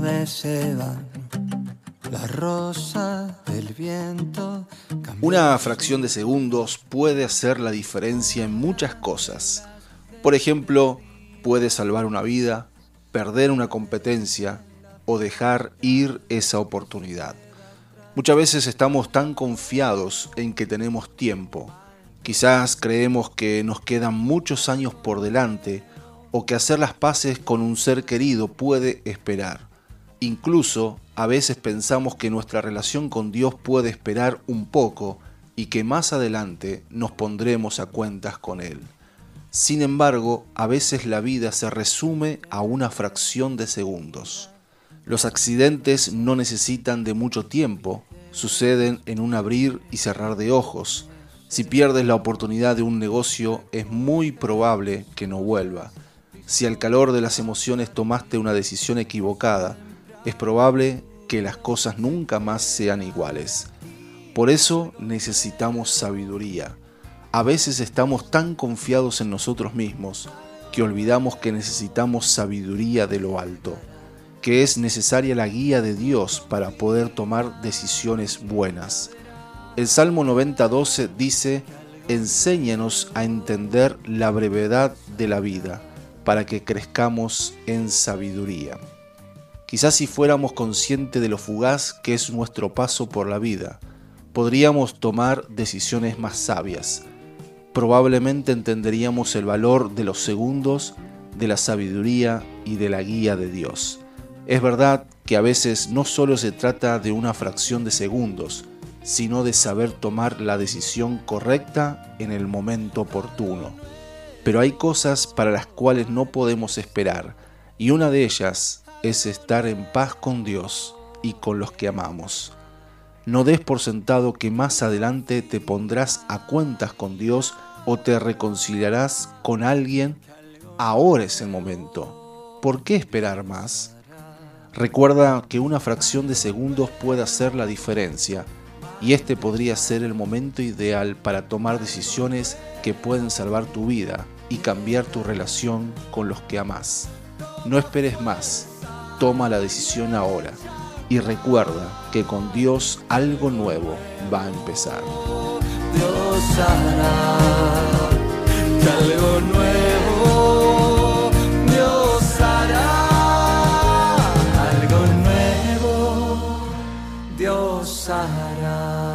me se van. La rosa del viento. Una fracción de segundos puede hacer la diferencia en muchas cosas. Por ejemplo, puede salvar una vida, perder una competencia o dejar ir esa oportunidad. Muchas veces estamos tan confiados en que tenemos tiempo. Quizás creemos que nos quedan muchos años por delante o que hacer las paces con un ser querido puede esperar. Incluso a veces pensamos que nuestra relación con Dios puede esperar un poco y que más adelante nos pondremos a cuentas con Él. Sin embargo, a veces la vida se resume a una fracción de segundos. Los accidentes no necesitan de mucho tiempo, suceden en un abrir y cerrar de ojos. Si pierdes la oportunidad de un negocio, es muy probable que no vuelva. Si al calor de las emociones tomaste una decisión equivocada, es probable que las cosas nunca más sean iguales. Por eso necesitamos sabiduría. A veces estamos tan confiados en nosotros mismos que olvidamos que necesitamos sabiduría de lo alto, que es necesaria la guía de Dios para poder tomar decisiones buenas. El Salmo 90.12 dice, enséñanos a entender la brevedad de la vida para que crezcamos en sabiduría. Quizás si fuéramos conscientes de lo fugaz que es nuestro paso por la vida, podríamos tomar decisiones más sabias. Probablemente entenderíamos el valor de los segundos, de la sabiduría y de la guía de Dios. Es verdad que a veces no solo se trata de una fracción de segundos, sino de saber tomar la decisión correcta en el momento oportuno. Pero hay cosas para las cuales no podemos esperar, y una de ellas es estar en paz con Dios y con los que amamos. No des por sentado que más adelante te pondrás a cuentas con Dios o te reconciliarás con alguien. Ahora es el momento. ¿Por qué esperar más? Recuerda que una fracción de segundos puede hacer la diferencia y este podría ser el momento ideal para tomar decisiones que pueden salvar tu vida y cambiar tu relación con los que amas. No esperes más, toma la decisión ahora y recuerda que con Dios algo nuevo va a empezar. Dios hará algo nuevo. Hará